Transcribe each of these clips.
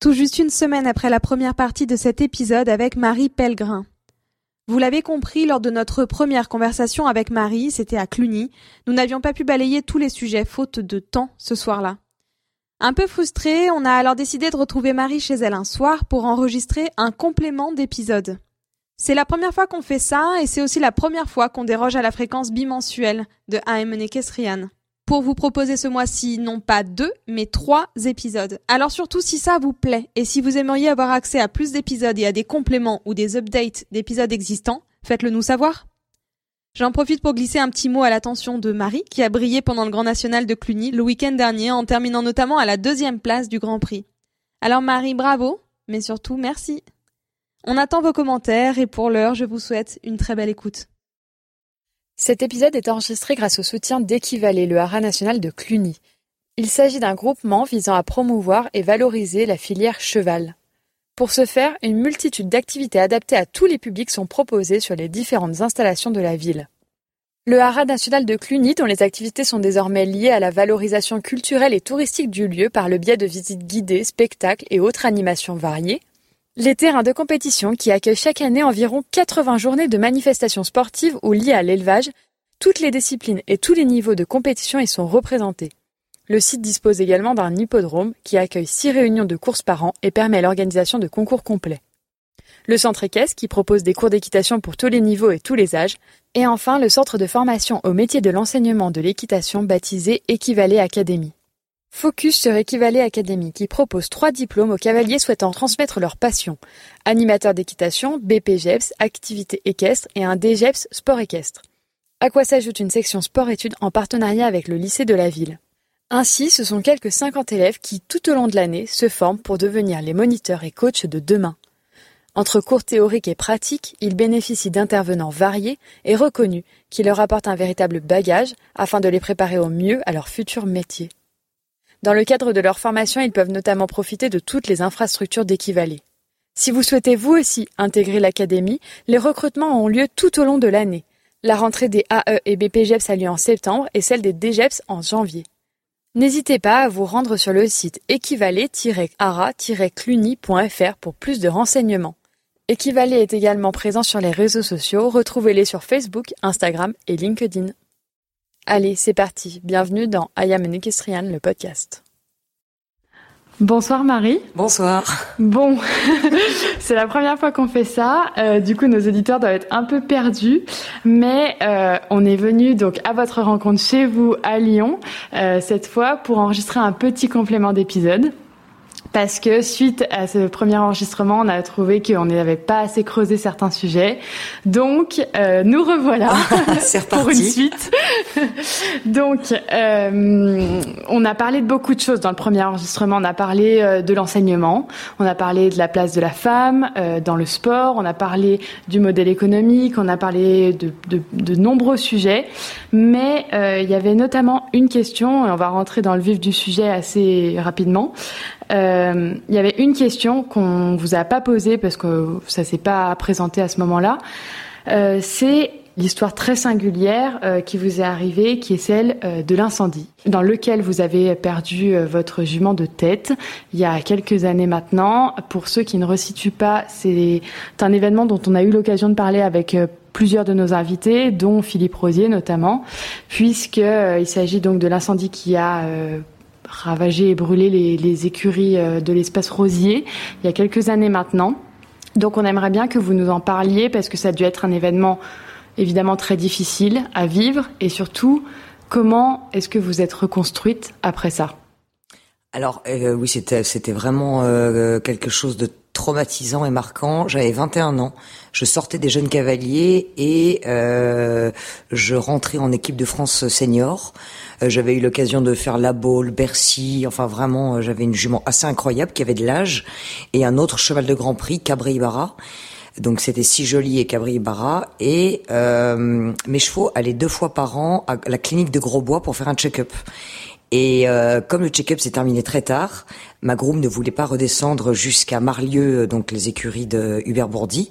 tout juste une semaine après la première partie de cet épisode avec Marie Pellegrin. Vous l'avez compris lors de notre première conversation avec Marie, c'était à Cluny, nous n'avions pas pu balayer tous les sujets faute de temps ce soir-là. Un peu frustré, on a alors décidé de retrouver Marie chez elle un soir pour enregistrer un complément d'épisode. C'est la première fois qu'on fait ça et c'est aussi la première fois qu'on déroge à la fréquence bimensuelle de AMN Kesrian pour vous proposer ce mois-ci non pas deux, mais trois épisodes. Alors surtout si ça vous plaît et si vous aimeriez avoir accès à plus d'épisodes et à des compléments ou des updates d'épisodes existants, faites-le nous savoir. J'en profite pour glisser un petit mot à l'attention de Marie, qui a brillé pendant le Grand National de Cluny le week-end dernier en terminant notamment à la deuxième place du Grand Prix. Alors Marie, bravo, mais surtout merci. On attend vos commentaires et pour l'heure, je vous souhaite une très belle écoute. Cet épisode est enregistré grâce au soutien d'Equivalet, le haras national de Cluny. Il s'agit d'un groupement visant à promouvoir et valoriser la filière cheval. Pour ce faire, une multitude d'activités adaptées à tous les publics sont proposées sur les différentes installations de la ville. Le haras national de Cluny, dont les activités sont désormais liées à la valorisation culturelle et touristique du lieu par le biais de visites guidées, spectacles et autres animations variées, les terrains de compétition qui accueillent chaque année environ 80 journées de manifestations sportives ou liées à l'élevage, toutes les disciplines et tous les niveaux de compétition y sont représentés. Le site dispose également d'un hippodrome qui accueille six réunions de courses par an et permet l'organisation de concours complets. Le centre équestre qui propose des cours d'équitation pour tous les niveaux et tous les âges. Et enfin le centre de formation au métier de l'enseignement de l'équitation baptisé Équivalet Académie. Focus sur Equivalet Academy qui propose trois diplômes aux cavaliers souhaitant transmettre leur passion. Animateur d'équitation, BPGEPS, activité équestre et un DGEPS sport équestre. À quoi s'ajoute une section sport-études en partenariat avec le lycée de la ville. Ainsi, ce sont quelques 50 élèves qui, tout au long de l'année, se forment pour devenir les moniteurs et coachs de demain. Entre cours théoriques et pratiques, ils bénéficient d'intervenants variés et reconnus qui leur apportent un véritable bagage afin de les préparer au mieux à leur futur métier. Dans le cadre de leur formation, ils peuvent notamment profiter de toutes les infrastructures d'équivalent. Si vous souhaitez vous aussi intégrer l'académie, les recrutements ont lieu tout au long de l'année. La rentrée des AE et BPGEPS a lieu en septembre et celle des DGEPS en janvier. N'hésitez pas à vous rendre sur le site équivalet-ara-cluny.fr pour plus de renseignements. Équivalet est également présent sur les réseaux sociaux, retrouvez-les sur Facebook, Instagram et LinkedIn. Allez, c'est parti. Bienvenue dans I Am Equestrian, le podcast. Bonsoir Marie. Bonsoir. Bon, c'est la première fois qu'on fait ça. Euh, du coup, nos auditeurs doivent être un peu perdus, mais euh, on est venu donc à votre rencontre chez vous à Lyon euh, cette fois pour enregistrer un petit complément d'épisode parce que suite à ce premier enregistrement, on a trouvé qu'on n'avait pas assez creusé certains sujets. Donc, euh, nous revoilà pour une suite. Donc, euh, on a parlé de beaucoup de choses dans le premier enregistrement. On a parlé euh, de l'enseignement, on a parlé de la place de la femme euh, dans le sport, on a parlé du modèle économique, on a parlé de, de, de nombreux sujets. Mais euh, il y avait notamment une question, et on va rentrer dans le vif du sujet assez rapidement. Euh, il y avait une question qu'on vous a pas posée parce que ça s'est pas présenté à ce moment-là. Euh, c'est l'histoire très singulière euh, qui vous est arrivée, qui est celle euh, de l'incendie, dans lequel vous avez perdu euh, votre jument de tête il y a quelques années maintenant. Pour ceux qui ne resituent pas, c'est un événement dont on a eu l'occasion de parler avec euh, plusieurs de nos invités, dont Philippe Rosier notamment, puisque il s'agit donc de l'incendie qui a ravagé et brûlé les, écuries de l'espace Rosier il y a quelques années maintenant. Donc on aimerait bien que vous nous en parliez parce que ça a dû être un événement évidemment très difficile à vivre et surtout comment est-ce que vous êtes reconstruite après ça? Alors euh, oui, c'était c'était vraiment euh, quelque chose de traumatisant et marquant. J'avais 21 ans, je sortais des jeunes cavaliers et euh, je rentrais en équipe de France senior. Euh, j'avais eu l'occasion de faire la Baule, Bercy, enfin vraiment, euh, j'avais une jument assez incroyable qui avait de l'âge et un autre cheval de Grand Prix, Cabri-Ibarra. Donc c'était si joli et Cabri-Ibarra et euh, mes chevaux allaient deux fois par an à la clinique de Grosbois pour faire un check-up. Et euh, comme le check-up s'est terminé très tard, ma groom ne voulait pas redescendre jusqu'à Marlieu, donc les écuries de Hubert Bourdi.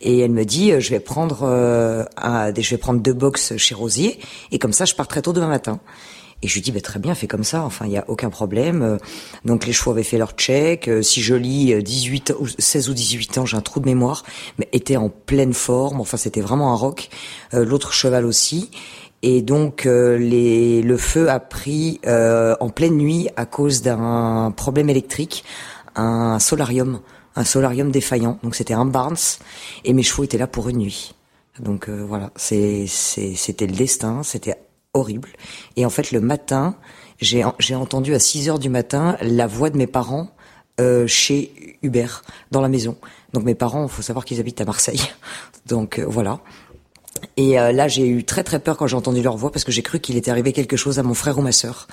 Et elle me dit, euh, je vais prendre, euh, un, je vais prendre deux box chez Rosier, et comme ça, je pars très tôt demain matin. Et je lui dis, bah, très bien, fais comme ça, enfin, il n'y a aucun problème. Donc les chevaux avaient fait leur check. Si je lis 18, 16 ou 18 ans, j'ai un trou de mémoire, mais était en pleine forme. Enfin, c'était vraiment un rock. L'autre cheval aussi. Et donc euh, les, le feu a pris euh, en pleine nuit à cause d'un problème électrique, un solarium, un solarium défaillant. Donc c'était un Barnes et mes chevaux étaient là pour une nuit. Donc euh, voilà, c'était le destin, c'était horrible. Et en fait le matin, j'ai entendu à 6 heures du matin la voix de mes parents chez Hubert dans la maison. Donc mes parents, faut savoir qu'ils habitent à Marseille. Donc voilà. Et euh, là, j'ai eu très très peur quand j'ai entendu leur voix parce que j'ai cru qu'il était arrivé quelque chose à mon frère ou ma sœur.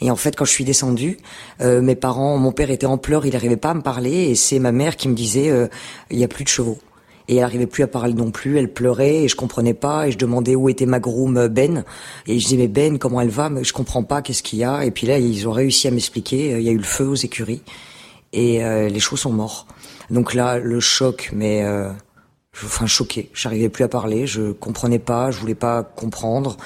Et en fait, quand je suis descendue, euh, mes parents, mon père était en pleurs, il n'arrivait pas à me parler, et c'est ma mère qui me disait euh, il y a plus de chevaux. Et elle n'arrivait plus à parler non plus, elle pleurait et je comprenais pas et je demandais où était ma groom Ben et je disais mais Ben comment elle va? Mais je comprends pas qu'est-ce qu'il y a et puis là ils ont réussi à m'expliquer il y a eu le feu aux écuries et les chevaux sont morts. Donc là le choc mais enfin choqué. J'arrivais plus à parler, je comprenais pas, je voulais pas comprendre.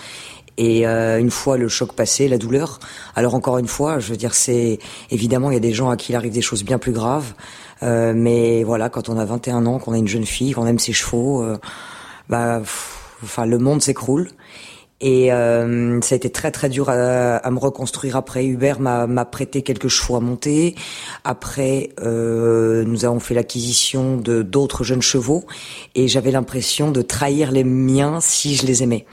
Et euh, une fois le choc passé, la douleur. Alors encore une fois, je veux dire, c'est évidemment il y a des gens à qui il arrive des choses bien plus graves. Euh, mais voilà, quand on a 21 ans, qu'on a une jeune fille, qu'on aime ses chevaux, euh, bah, enfin le monde s'écroule. Et euh, ça a été très très dur à, à me reconstruire après. Hubert m'a prêté quelques chevaux à monter. Après, euh, nous avons fait l'acquisition de d'autres jeunes chevaux et j'avais l'impression de trahir les miens si je les aimais.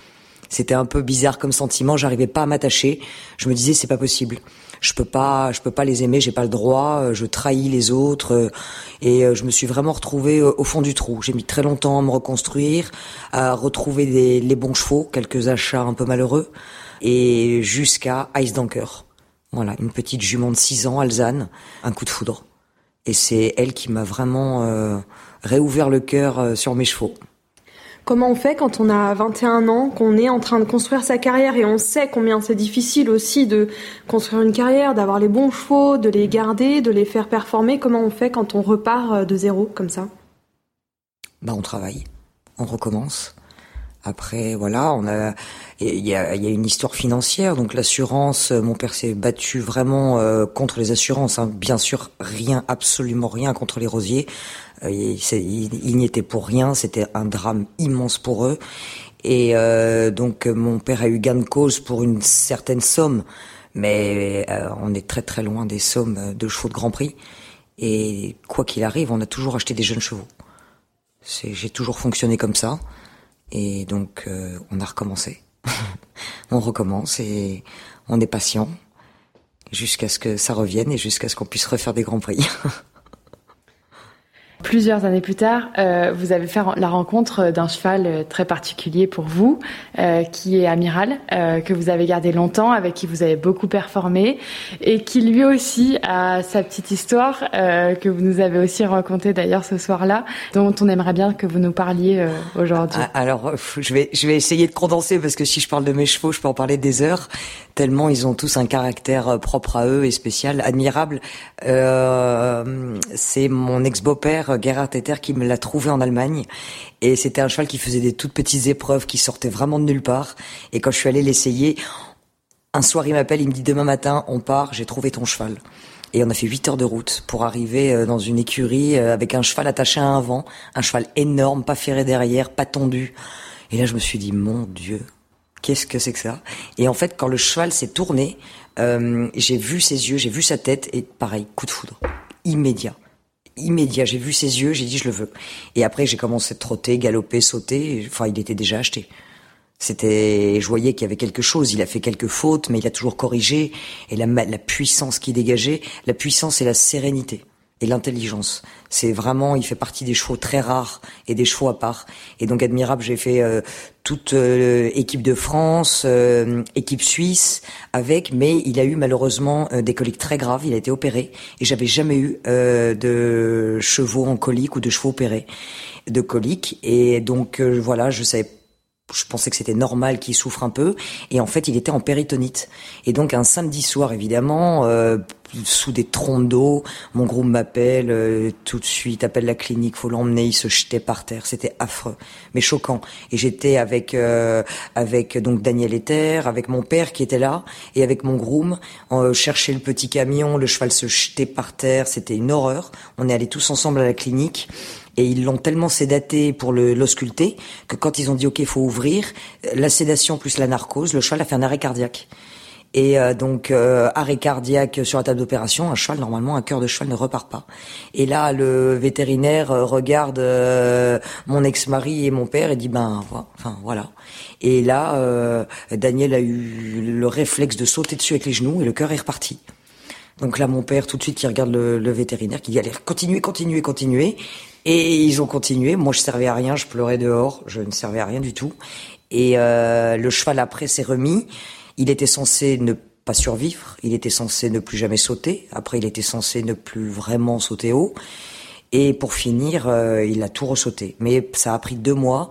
C'était un peu bizarre comme sentiment. J'arrivais pas à m'attacher. Je me disais c'est pas possible. Je peux pas, je peux pas les aimer. J'ai pas le droit. Je trahis les autres. Et euh, je me suis vraiment retrouvée au fond du trou. J'ai mis très longtemps à me reconstruire, à retrouver des, les bons chevaux, quelques achats un peu malheureux, et jusqu'à Ice Dunker. Voilà, une petite jument de 6 ans, Alzane, un coup de foudre. Et c'est elle qui m'a vraiment euh, réouvert le cœur euh, sur mes chevaux. Comment on fait quand on a 21 ans, qu'on est en train de construire sa carrière et on sait combien c'est difficile aussi de construire une carrière, d'avoir les bons chevaux, de les garder, de les faire performer? Comment on fait quand on repart euh, de zéro comme ça? Bah on travaille, on recommence. Après, voilà, on a, il y a, y une histoire financière. Donc l'assurance, euh, mon père s'est battu vraiment euh, contre les assurances. Hein. Bien sûr, rien, absolument rien contre les rosiers. Euh, il, n'y était pour rien. C'était un drame immense pour eux. Et euh, donc mon père a eu gain de cause pour une certaine somme, mais on est très très loin des sommes de chevaux de Grand Prix. Et quoi qu'il arrive, on a toujours acheté des jeunes chevaux. J'ai toujours fonctionné comme ça. Et donc, euh, on a recommencé. on recommence et on est patient jusqu'à ce que ça revienne et jusqu'à ce qu'on puisse refaire des grands prix. Plusieurs années plus tard, euh, vous avez fait la rencontre d'un cheval très particulier pour vous, euh, qui est Amiral, euh, que vous avez gardé longtemps, avec qui vous avez beaucoup performé, et qui lui aussi a sa petite histoire que vous nous avez aussi racontée d'ailleurs ce soir-là, dont on aimerait bien que vous nous parliez aujourd'hui. Ah, alors, je vais, je vais essayer de condenser parce que si je parle de mes chevaux, je peux en parler des heures, tellement ils ont tous un caractère propre à eux et spécial, admirable. C'est mon ex-beau-père Gerhard Etter qui me l'a trouvé en Allemagne. Et c'était un cheval qui faisait des toutes petites épreuves, qui sortait vraiment de nulle part. Et quand je suis allée l'essayer, un soir il m'appelle, il me dit demain matin on part, j'ai trouvé ton cheval. Et on a fait 8 heures de route pour arriver euh, dans une écurie euh, avec un cheval attaché à un vent, un cheval énorme, pas ferré derrière, pas tendu. Et là je me suis dit mon Dieu, qu'est-ce que c'est que ça? Et en fait quand le cheval s'est tourné, euh, j'ai vu ses yeux, j'ai vu sa tête et pareil, coup de foudre, immédiat immédiat. J'ai vu ses yeux, j'ai dit je le veux. Et après j'ai commencé à trotter, galoper, sauter. Enfin, il était déjà acheté. C'était, je voyais qu'il y avait quelque chose. Il a fait quelques fautes, mais il a toujours corrigé. Et la, la puissance qui dégageait, la puissance et la sérénité. Et l'intelligence. C'est vraiment, il fait partie des chevaux très rares et des chevaux à part. Et donc admirable, j'ai fait euh, toute euh, équipe de France, euh, équipe suisse avec, mais il a eu malheureusement des coliques très graves. Il a été opéré et j'avais jamais eu de chevaux en colique ou de chevaux opérés de coliques. Et donc voilà, je savais je pensais que c'était normal qu'il souffre un peu, et en fait il était en péritonite. Et donc un samedi soir évidemment, euh, sous des troncs d'eau, mon groupe m'appelle euh, tout de suite, appelle la clinique, faut l'emmener, il se jetait par terre, c'était affreux, mais choquant. Et j'étais avec euh, avec donc Daniel Ether, avec mon père qui était là, et avec mon groom, on cherchait le petit camion, le cheval se jetait par terre, c'était une horreur. On est allés tous ensemble à la clinique et ils l'ont tellement sédaté pour l'ausculter que quand ils ont dit ok, faut ouvrir, la sédation plus la narcose, le cheval a fait un arrêt cardiaque. Et euh, donc euh, arrêt cardiaque sur la table d'opération, un cheval normalement un cœur de cheval ne repart pas. Et là le vétérinaire euh, regarde mon ex-mari et mon père et dit ben enfin voilà. Et là Daniel a eu le réflexe de sauter dessus avec les genoux et le cœur est reparti. Donc là mon père tout de suite qui regarde le, le vétérinaire qui dit allez continuez continuez continuez et ils ont continué. Moi, je servais à rien, je pleurais dehors, je ne servais à rien du tout. Et euh, le cheval après s'est remis. Il était censé ne pas survivre. Il était censé ne plus jamais sauter. Après, il était censé ne plus vraiment sauter haut. Et pour finir, euh, il a tout ressauté. Mais ça a pris deux mois.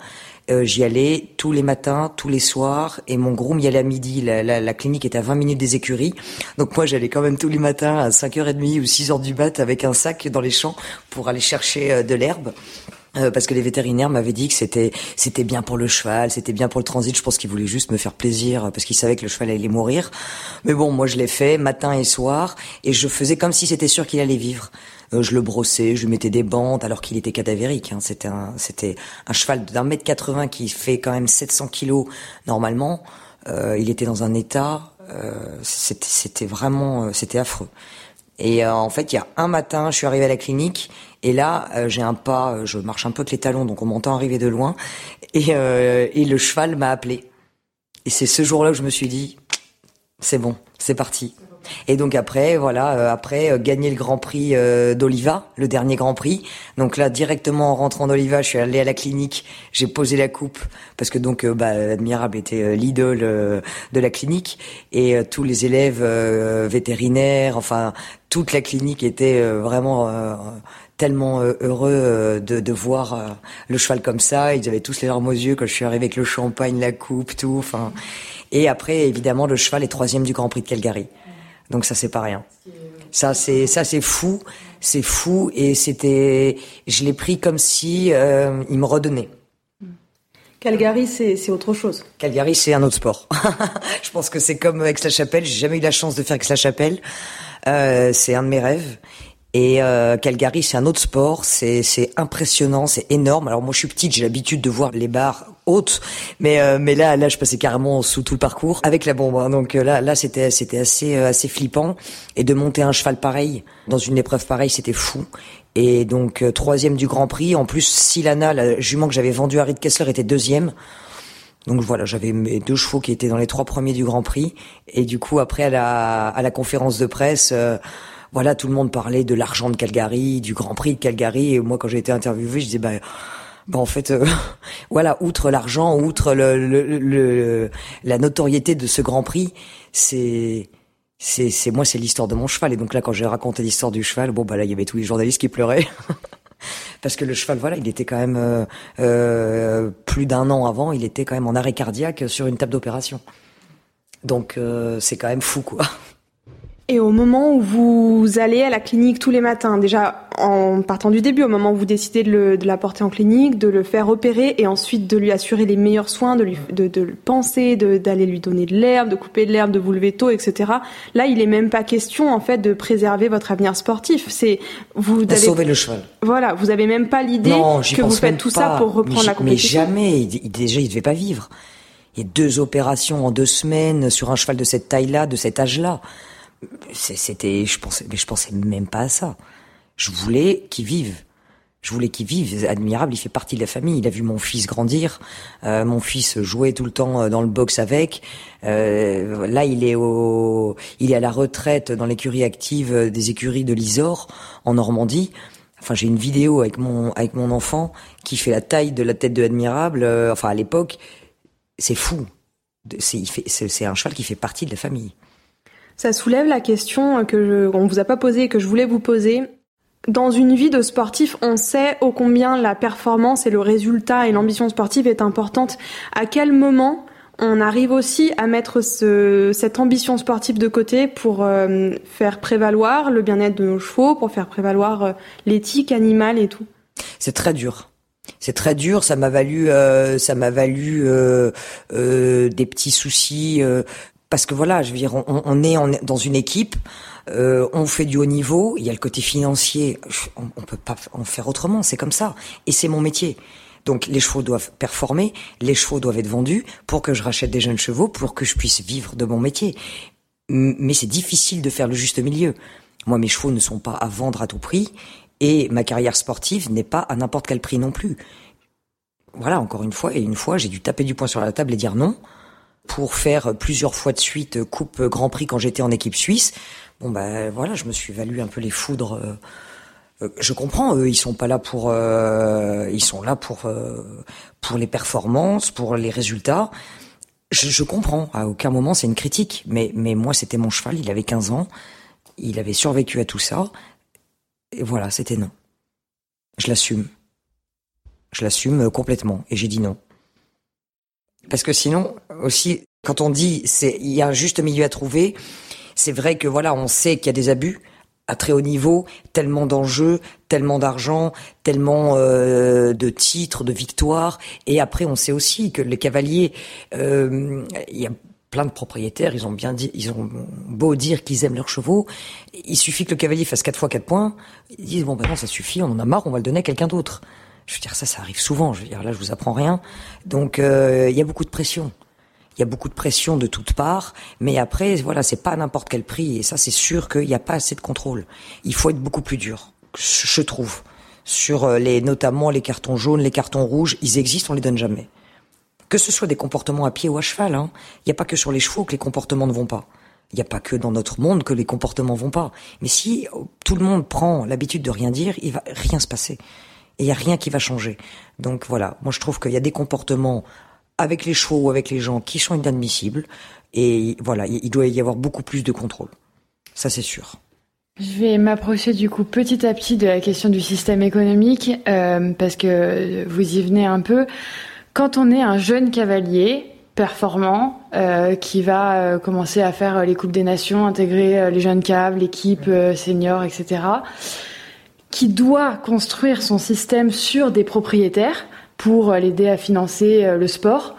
Euh, j'y allais tous les matins, tous les soirs, et mon groom y allait à midi. La, la, la clinique est à 20 minutes des écuries, donc moi j'allais quand même tous les matins à 5h30 ou 6h du mat avec un sac dans les champs pour aller chercher euh, de l'herbe. Euh, parce que les vétérinaires m'avaient dit que c'était c'était bien pour le cheval, c'était bien pour le transit. Je pense qu'ils voulaient juste me faire plaisir parce qu'ils savaient que le cheval allait mourir. Mais bon, moi je l'ai fait matin et soir et je faisais comme si c'était sûr qu'il allait vivre. Euh, je le brossais, je lui mettais des bandes alors qu'il était cadavérique. Hein. C'était un c'était un cheval d'un mètre 80 qui fait quand même 700 kilos normalement. Euh, il était dans un état, c'était c'était vraiment c'était affreux. Et en fait, il y a un matin, je suis arrivé à la clinique et là, euh, j'ai un pas, euh, je marche un peu avec les talons, donc on m'entend arriver de loin. Et, euh, et le cheval m'a appelé. Et c'est ce jour-là que je me suis dit, c'est bon, c'est parti. Et donc après, voilà, après gagner le Grand Prix d'Oliva, le dernier Grand Prix. Donc là, directement en rentrant d'Oliva, je suis allé à la clinique, j'ai posé la coupe parce que donc, bah, admirable était l'idole de la clinique et tous les élèves vétérinaires, enfin toute la clinique était vraiment tellement euh, heureux euh, de, de voir euh, le cheval comme ça. Ils avaient tous les larmes aux yeux quand je suis arrivé avec le champagne, la coupe, tout. Enfin, et après, évidemment, le cheval est troisième du Grand Prix de Calgary. Donc ça, c'est pas rien. Ça, c'est ça, c'est fou, c'est fou. Et c'était, je l'ai pris comme si euh, il me redonnait. Calgary, c'est autre chose. Calgary, c'est un autre sport. je pense que c'est comme Aix-la-Chapelle. J'ai jamais eu la chance de faire Aix-la-Chapelle. Euh, c'est un de mes rêves. Et euh, Calgary, c'est un autre sport, c'est impressionnant, c'est énorme. Alors moi, je suis petite, j'ai l'habitude de voir les barres hautes, mais euh, mais là, là, je passais carrément sous tout le parcours avec la bombe. Hein. Donc euh, là, là, c'était c'était assez assez flippant. Et de monter un cheval pareil dans une épreuve pareille, c'était fou. Et donc troisième du Grand Prix. En plus, Silana, la jument que j'avais vendue à Reed Kessler, était deuxième. Donc voilà, j'avais mes deux chevaux qui étaient dans les trois premiers du Grand Prix. Et du coup, après à la à la conférence de presse voilà, tout le monde parlait de l'argent de Calgary, du Grand Prix de Calgary. Et moi, quand j'ai été interviewé, je disais, bah, bah en fait, euh, voilà, outre l'argent, outre le, le, la notoriété de ce Grand Prix, c'est c'est c'est moi c'est l'histoire de mon cheval. Et donc là quand j'ai raconté l'histoire du cheval bon bah là il y avait tous les journalistes qui pleuraient. Parce que le cheval voilà il était quand même euh, euh, plus d'un an avant il était quand même en arrêt cardiaque sur une table d'opération. Donc c'est quand même fou quoi et au moment où vous allez à la clinique tous les matins, déjà en partant du début, au moment où vous décidez de, le, de la porter en clinique, de le faire opérer et ensuite de lui assurer les meilleurs soins, de, lui, de, de le penser, d'aller lui donner de l'herbe, de couper de l'herbe, de vous lever tôt, etc. Là, il est même pas question en fait de préserver votre avenir sportif. C'est vous avez sauver le cheval. Voilà, vous avez même pas l'idée que vous faites tout ça pour reprendre la compétition. Mais jamais. Il, déjà, il devait pas vivre. Il y a deux opérations en deux semaines sur un cheval de cette taille-là, de cet âge-là c'était, je pensais, mais je pensais même pas à ça. Je voulais qu'il vive. Je voulais qu'il vive, admirable, il fait partie de la famille. Il a vu mon fils grandir, euh, mon fils jouer tout le temps euh, dans le box avec. Euh, là, il est au, il est à la retraite dans l'écurie active des écuries de l'Isor en Normandie. Enfin, j'ai une vidéo avec mon avec mon enfant qui fait la taille de la tête de admirable. enfin, à l'époque, c'est fou. C'est c'est un cheval qui fait partie de la famille. Ça soulève la question que je, on vous a pas posée que je voulais vous poser. Dans une vie de sportif, on sait ô combien la performance et le résultat et l'ambition sportive est importante. À quel moment on arrive aussi à mettre ce, cette ambition sportive de côté pour euh, faire prévaloir le bien-être de nos chevaux, pour faire prévaloir euh, l'éthique animale et tout? C'est très dur. C'est très dur, ça m'a valu, euh, ça m'a valu des petits soucis parce que voilà, je veux dire, on, est dans une équipe. Euh, on fait du haut niveau, il y a le côté financier, on, on peut pas en faire autrement, c'est comme ça. Et c'est mon métier. Donc les chevaux doivent performer, les chevaux doivent être vendus pour que je rachète des jeunes chevaux, pour que je puisse vivre de mon métier. Mais c'est difficile de faire le juste milieu. Moi, mes chevaux ne sont pas à vendre à tout prix et ma carrière sportive n'est pas à n'importe quel prix non plus. Voilà, encore une fois, et une fois, j'ai dû taper du poing sur la table et dire non pour faire plusieurs fois de suite Coupe Grand Prix quand j'étais en équipe suisse. Bon ben voilà, je me suis valu un peu les foudres. Euh, euh, je comprends, eux, ils sont pas là pour, euh, ils sont là pour pour les performances, pour les résultats. Je, je comprends. À aucun moment c'est une critique, mais mais moi c'était mon cheval. Il avait 15 ans, il avait survécu à tout ça. Et voilà, c'était non. Je l'assume. Je l'assume complètement. Et j'ai dit non. Parce que sinon, aussi, quand on dit c'est il y a un juste milieu à trouver, c'est vrai que voilà, on sait qu'il y a des abus à très haut niveau, tellement d'enjeux, tellement d'argent, tellement euh, de titres, de victoires. Et après, on sait aussi que les cavaliers, euh, il y a plein de propriétaires, ils ont bien dit, ils ont beau dire qu'ils aiment leurs chevaux, il suffit que le cavalier fasse quatre fois quatre points, ils disent bon ben non ça suffit, on en a marre, on va le donner à quelqu'un d'autre. Je veux dire ça, ça arrive souvent. Je veux dire là, je vous apprends rien. Donc euh, il y a beaucoup de pression il y a beaucoup de pression de toutes parts, mais après, voilà, c'est pas n'importe quel prix, et ça, c'est sûr qu'il n'y a pas assez de contrôle. Il faut être beaucoup plus dur, je trouve. Sur euh, les, notamment les cartons jaunes, les cartons rouges, ils existent, on les donne jamais. Que ce soit des comportements à pied ou à cheval, hein, il n'y a pas que sur les chevaux que les comportements ne vont pas. Il n'y a pas que dans notre monde que les comportements vont pas. Mais si euh, tout le monde prend l'habitude de rien dire, il va rien se passer. Et il n'y a rien qui va changer. Donc voilà, moi je trouve qu'il y a des comportements avec les chevaux ou avec les gens qui sont inadmissibles. Et voilà, il doit y avoir beaucoup plus de contrôle. Ça, c'est sûr. Je vais m'approcher du coup petit à petit de la question du système économique euh, parce que vous y venez un peu. Quand on est un jeune cavalier performant euh, qui va euh, commencer à faire les coupes des nations, intégrer les jeunes caves, l'équipe senior, etc., qui doit construire son système sur des propriétaires, pour l'aider à financer euh, le sport.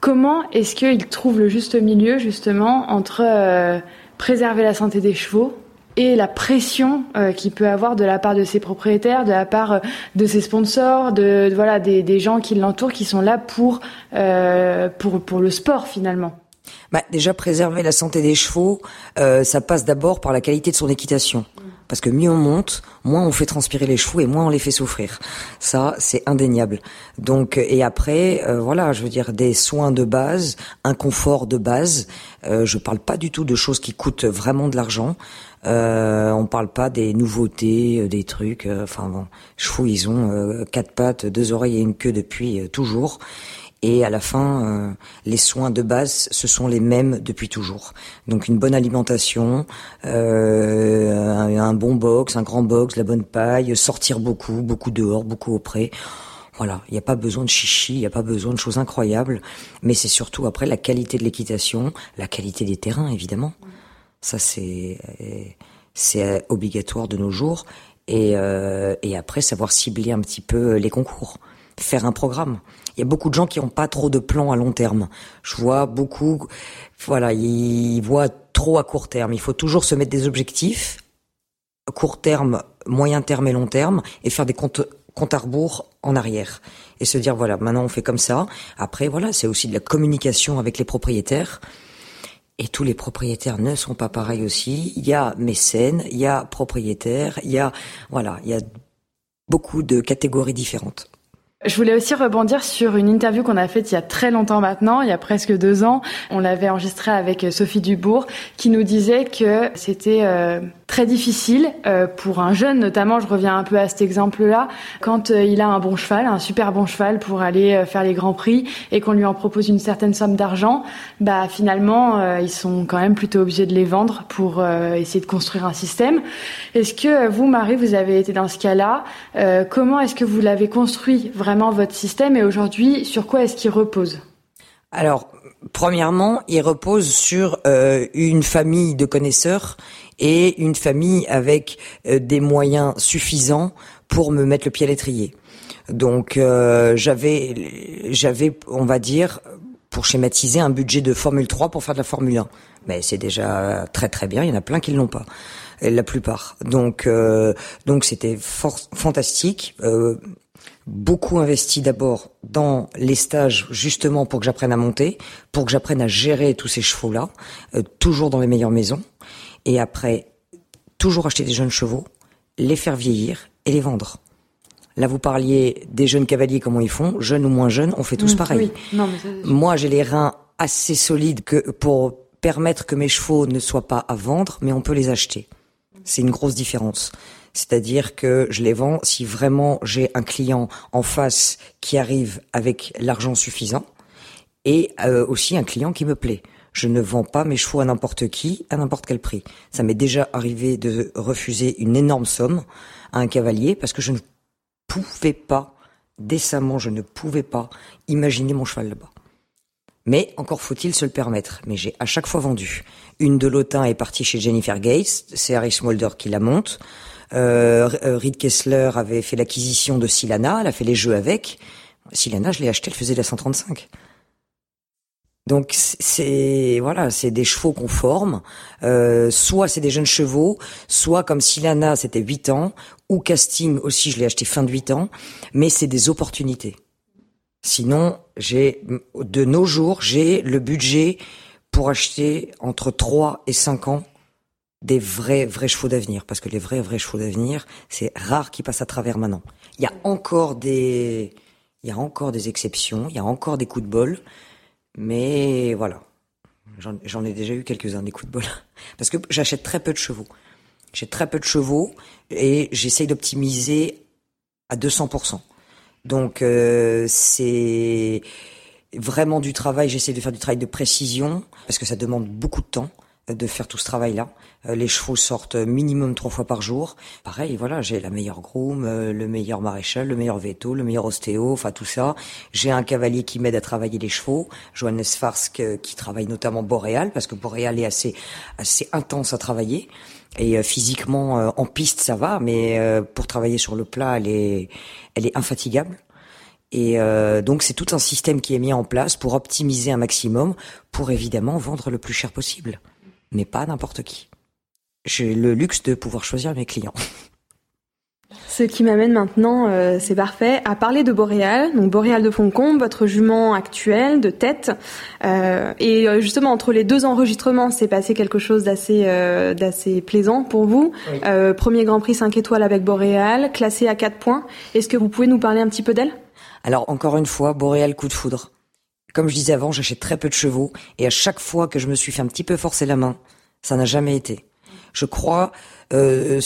Comment est-ce qu'il trouve le juste milieu justement entre euh, préserver la santé des chevaux et la pression euh, qu'il peut avoir de la part de ses propriétaires, de la part de ses sponsors, de, voilà des, des, gens qui l'entourent, qui sont là pour pour pour le sport finalement? Bah, déjà préserver la santé des chevaux, ça passe d'abord par la qualité de son équitation parce que mieux on monte, moins on fait transpirer les chevaux et moins on les fait souffrir. Ça, c'est indéniable. Donc, et après, euh, voilà, je veux dire des soins de base, un confort de base. Euh, je parle pas du tout de choses qui coûtent vraiment de l'argent. Euh, on parle pas des nouveautés, euh, des trucs. enfin bon, chevaux, ils ont quatre pattes, deux oreilles et une queue depuis toujours. Et à la fin, euh, les soins de base, ce sont les mêmes depuis toujours. Donc une bonne alimentation, euh, un, bon box, un grand box, la bonne paille, sortir beaucoup, beaucoup dehors, beaucoup auprès. Voilà, il n'y a pas besoin de chichi, il n'y a pas besoin de choses incroyables, mais c'est surtout après la qualité de l'équitation, la qualité des terrains évidemment. Ça c'est obligatoire de nos jours euh, et après savoir cibler un petit peu les concours, faire un programme il y a beaucoup de gens qui n'ont pas trop de plans à long terme. Je vois beaucoup, voilà, ils voient trop à court terme. Il faut toujours se mettre des objectifs, court terme, moyen terme et long terme, et faire des comptes, comptes à rebours en arrière. Et se dire, voilà, maintenant on fait comme ça. Après, voilà, c'est aussi de la communication avec les propriétaires. Et tous les propriétaires ne sont pas pareils aussi. Il y a mécènes, il y a propriétaires, il y a, voilà, il y a beaucoup de catégories différentes. Je voulais aussi rebondir sur une interview qu'on a faite il y a très longtemps maintenant, il y a presque deux ans. On l'avait enregistrée avec Sophie Dubourg, qui nous disait que c'était euh, très difficile euh, pour un jeune, notamment. Je reviens un peu à cet exemple-là, quand euh, il a un bon cheval, un super bon cheval pour aller faire les grands prix, et qu'on lui en propose une certaine somme d'argent, bah finalement ils sont quand même plutôt obligés de les vendre pour essayer de construire un système. Est-ce que vous, Marie, vous avez été dans ce cas-là? Comment est-ce que vous l'avez construit vraiment? Votre système et aujourd'hui, sur quoi est-ce qu'il repose Alors, premièrement, il repose sur euh, une famille de connaisseurs et une famille avec euh, des moyens suffisants pour me mettre le pied à l'étrier. Donc, euh, j'avais, j'avais, on va dire, pour schématiser, un budget de Formule 3 pour faire de la Formule 1. Mais c'est déjà très très bien. Il y en a plein qui ne l'ont pas la plupart. Donc donc c'était fantastique. Beaucoup investi d'abord dans les stages justement pour que j'apprenne à monter, pour que j'apprenne à gérer tous ces chevaux-là, euh, toujours dans les meilleures maisons, et après toujours acheter des jeunes chevaux, les faire vieillir et les vendre. Là, vous parliez des jeunes cavaliers, comment ils font, jeunes ou moins jeunes, on fait tous mmh, pareil. Moi, j'ai les reins assez solides que pour permettre que mes chevaux ne soient pas à vendre, mais on peut les acheter. C'est une grosse différence. C'est-à-dire que je les vends si vraiment j'ai un client en face qui arrive avec l'argent suffisant et euh, aussi un client qui me plaît. Je ne vends pas mes chevaux à n'importe qui, à n'importe quel prix. Ça m'est déjà arrivé de refuser une énorme somme à un cavalier parce que je ne pouvais pas, décemment, je ne pouvais pas imaginer mon cheval là-bas. Mais encore faut-il se le permettre. Mais j'ai à chaque fois vendu. Une de l'Otin est partie chez Jennifer Gates, c'est Harry Mulder qui la monte. Euh, euh, Reed Kessler avait fait l'acquisition de Silana, elle a fait les jeux avec. Silana, je l'ai acheté, elle faisait la 135. Donc c'est voilà, c'est des chevaux qu'on forme. Euh, soit c'est des jeunes chevaux, soit comme Silana, c'était 8 ans, ou Casting aussi, je l'ai acheté fin de 8 ans, mais c'est des opportunités. Sinon, j'ai de nos jours, j'ai le budget pour acheter entre 3 et 5 ans des vrais vrais chevaux d'avenir. Parce que les vrais vrais chevaux d'avenir c'est rare qu'ils passent à travers maintenant. Il y a encore des il y a encore des exceptions il y a encore des coups de bol. Mais voilà. J'en ai déjà eu quelques-uns des coups de bol. Parce que j'achète très peu de chevaux. J'ai très peu de chevaux et j'essaye d'optimiser à 200% donc euh, c'est vraiment du travail j'essaie de faire du travail de précision parce que ça demande beaucoup de temps de faire tout ce travail-là. Euh, les chevaux sortent minimum trois fois par jour. Pareil, voilà, j'ai la meilleure groom, euh, le meilleur maréchal, le meilleur veto, le meilleur ostéo, enfin tout ça. J'ai un cavalier qui m'aide à travailler les chevaux, Johannes Farsk euh, qui travaille notamment Boréal parce que Boréal est assez assez intense à travailler. Et physiquement, en piste, ça va, mais pour travailler sur le plat, elle est, elle est infatigable. Et donc c'est tout un système qui est mis en place pour optimiser un maximum, pour évidemment vendre le plus cher possible mais pas n'importe qui. J'ai le luxe de pouvoir choisir mes clients. Ce qui m'amène maintenant, euh, c'est parfait, à parler de Boréal, donc Boréal de Foncombe, votre jument actuel de tête. Euh, et euh, justement, entre les deux enregistrements, c'est passé quelque chose d'assez d'assez plaisant pour vous. premier Grand Prix 5 étoiles avec Boréal, classé à 4 points. Est-ce que vous pouvez nous parler un petit peu d'elle? Alors, encore une fois, Boréal coup de foudre. Comme je disais avant, j'achète très peu de chevaux et à chaque fois que je me suis fait un petit peu forcer la main, ça n'a jamais été. Je crois euh,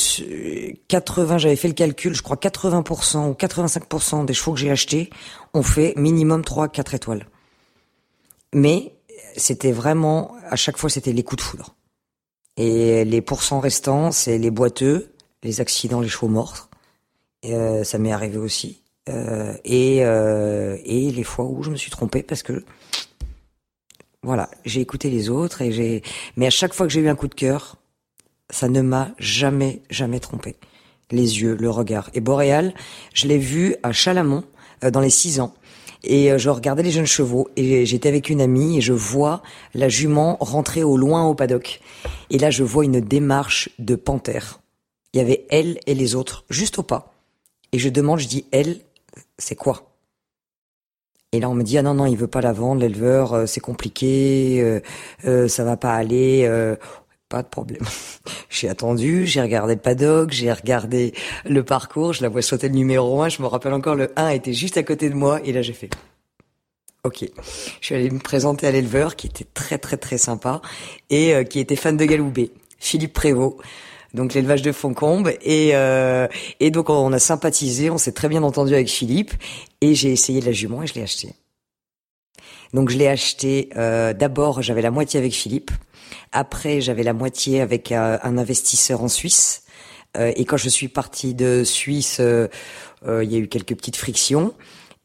80, j'avais fait le calcul, je crois 80% ou 85% des chevaux que j'ai achetés ont fait minimum 3 4 étoiles. Mais c'était vraiment à chaque fois c'était les coups de foudre. Et les pourcents restants, c'est les boiteux, les accidents, les chevaux morts. Euh, ça m'est arrivé aussi. Euh, et, euh, et les fois où je me suis trompé parce que voilà, j'ai écouté les autres et j'ai. Mais à chaque fois que j'ai eu un coup de cœur, ça ne m'a jamais, jamais trompé. Les yeux, le regard. Et Boréal, je l'ai vu à Chalamont euh, dans les six ans. Et je regardais les jeunes chevaux et j'étais avec une amie et je vois la jument rentrer au loin au paddock. Et là, je vois une démarche de panthère. Il y avait elle et les autres juste au pas. Et je demande, je dis elle, c'est quoi? Et là, on me dit ah non non, il veut pas la vendre, l'éleveur, euh, c'est compliqué, euh, euh, ça va pas aller. Pas de problème. j'ai attendu, j'ai regardé le paddock, j'ai regardé le parcours, je la vois sauter le numéro 1, je me rappelle encore le 1 était juste à côté de moi et là j'ai fait Ok, je suis allée me présenter à l'éleveur qui était très très très sympa et euh, qui était fan de Galoubet, Philippe Prévost, donc l'élevage de Foncombe et euh, et donc on a sympathisé, on s'est très bien entendu avec Philippe et j'ai essayé la jument et je l'ai acheté. Donc je l'ai acheté euh, d'abord j'avais la moitié avec Philippe, après j'avais la moitié avec un investisseur en Suisse et quand je suis partie de Suisse, il y a eu quelques petites frictions.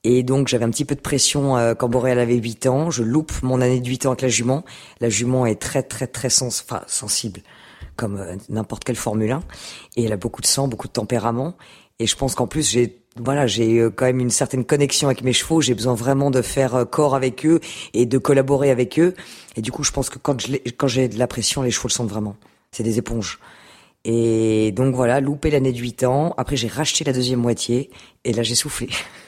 Et donc j'avais un petit peu de pression euh, quand Boréal avait 8 ans. Je loupe mon année de 8 ans avec la jument. La jument est très très très sens sensible, comme euh, n'importe quelle Formule 1. Et elle a beaucoup de sang, beaucoup de tempérament. Et je pense qu'en plus j'ai voilà j'ai euh, quand même une certaine connexion avec mes chevaux. J'ai besoin vraiment de faire corps avec eux et de collaborer avec eux. Et du coup je pense que quand je quand j'ai de la pression, les chevaux le sentent vraiment. C'est des éponges. Et donc voilà, loupé l'année de 8 ans. Après j'ai racheté la deuxième moitié et là j'ai soufflé.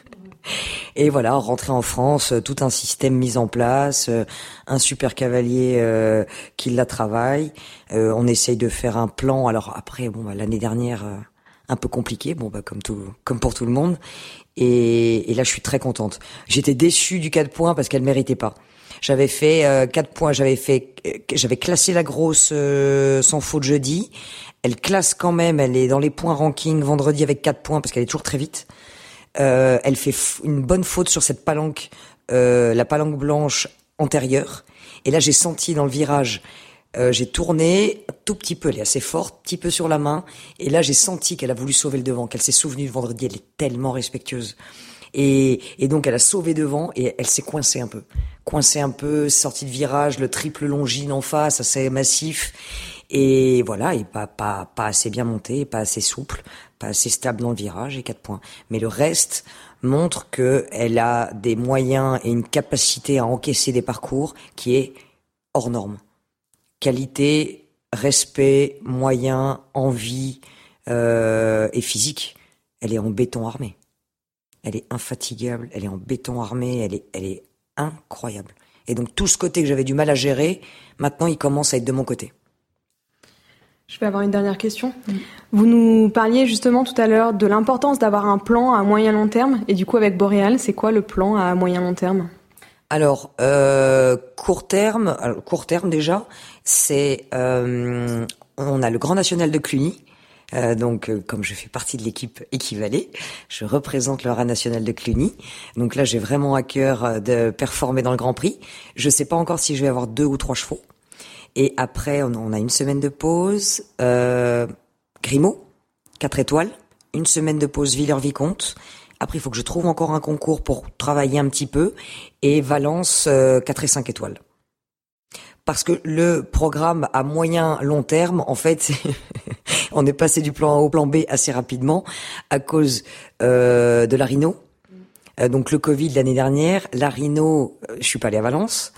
Et voilà, rentrer en France, euh, tout un système mis en place, euh, un super cavalier euh, qui la travaille. on essaye de faire un plan. Alors après, bon, bah, l'année dernière, un peu compliqué, bon, bah, comme tout, comme pour tout le monde. Et, et là, je suis très contente. J'étais déçue du 4 points parce qu'elle méritait pas. J'avais fait euh, 4 points, j'avais fait, j'avais classé la grosse sans faute jeudi. Elle classe quand même, elle est dans les points ranking vendredi avec 4 points parce qu'elle est toujours très vite. Euh, elle fait une bonne faute sur cette palanque, euh, la palanque blanche antérieure. Et là, j'ai senti dans le virage, euh, j'ai tourné tout petit peu, elle est assez forte, petit peu sur la main. Et là, j'ai senti qu'elle a voulu sauver le devant, qu'elle s'est souvenue de vendredi. Elle est tellement respectueuse. Et, et, donc elle a sauvé devant et elle s'est coincée un peu. Coincée un peu, sortie de virage, le triple longine en face, assez massif. Et voilà, et pas, pas, pas assez bien monté, pas assez souple pas assez stable dans le virage et 4 points. Mais le reste montre qu'elle a des moyens et une capacité à encaisser des parcours qui est hors norme. Qualité, respect, moyens, envie euh, et physique. Elle est en béton armé. Elle est infatigable, elle est en béton armé, elle est, elle est incroyable. Et donc tout ce côté que j'avais du mal à gérer, maintenant il commence à être de mon côté. Je vais avoir une dernière question. Vous nous parliez justement tout à l'heure de l'importance d'avoir un plan à moyen long terme. Et du coup, avec Boréal, c'est quoi le plan à moyen long terme? Alors euh, court terme, court terme déjà, c'est euh, on a le Grand National de Cluny. Euh, donc, euh, comme je fais partie de l'équipe équivalée, je représente le Rat National de Cluny. Donc là, j'ai vraiment à cœur euh, de performer dans le Grand Prix. Je sais pas encore si je vais avoir deux ou trois chevaux. Et après, on a une semaine de pause. Euh, Grimaud, 4 étoiles. Une semaine de pause Villers-Vicomte. Après, il faut que je trouve encore un concours pour travailler un petit peu. Et Valence, 4 euh, et 5 étoiles. Parce que le programme à moyen long terme, en fait, on est passé du plan A au plan B assez rapidement à cause euh, de la Rhino. Euh, donc le Covid l'année dernière, la Rhino, je suis pas allé à Valence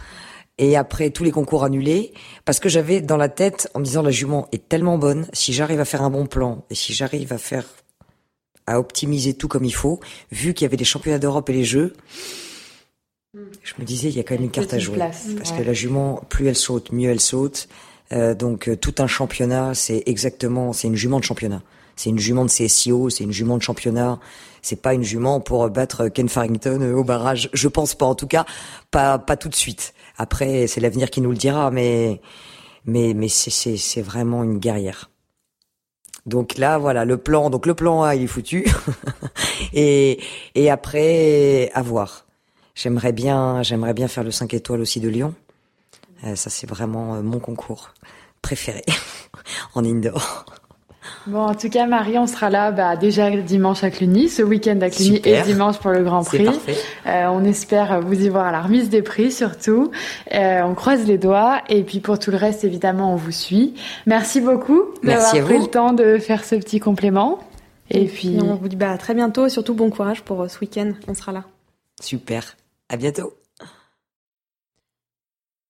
et après tous les concours annulés parce que j'avais dans la tête en me disant la jument est tellement bonne si j'arrive à faire un bon plan et si j'arrive à faire à optimiser tout comme il faut vu qu'il y avait les championnats d'Europe et les jeux. Je me disais il y a quand même une carte à jouer. parce que la jument plus elle saute mieux elle saute. Euh, donc euh, tout un championnat c'est exactement c'est une jument de championnat. C'est une jument de CSIO c'est une jument de championnat. C'est pas une jument pour battre Ken Farrington au barrage. Je pense pas en tout cas pas pas tout de suite. Après, c'est l'avenir qui nous le dira, mais mais mais c'est c'est vraiment une guerrière. Donc là, voilà, le plan. Donc le plan A, il est foutu. et et après, à voir. J'aimerais bien, j'aimerais bien faire le 5 étoiles aussi de Lyon. Euh, ça, c'est vraiment euh, mon concours préféré en indoor. Bon, en tout cas, Marie, on sera là bah, déjà dimanche à Cluny, ce week-end à Cluny et dimanche pour le Grand Prix. Euh, on espère vous y voir à la remise des prix surtout. Euh, on croise les doigts et puis pour tout le reste, évidemment, on vous suit. Merci beaucoup d'avoir pris le temps de faire ce petit complément. Et, puis... on vous dit bah, à très bientôt, surtout bon courage pour euh, ce week-end. On sera là. Super. À bientôt.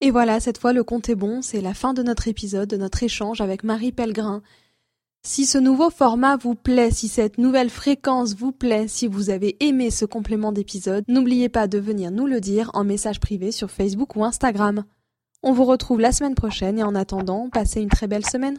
Et voilà, cette fois le compte est bon, c'est la fin de notre épisode, de notre échange avec Marie Pellegrin. Si ce nouveau format vous plaît, si cette nouvelle fréquence vous plaît, si vous avez aimé ce complément d'épisode, n'oubliez pas de venir nous le dire en message privé sur Facebook ou Instagram. On vous retrouve la semaine prochaine et en attendant, passez une très belle semaine.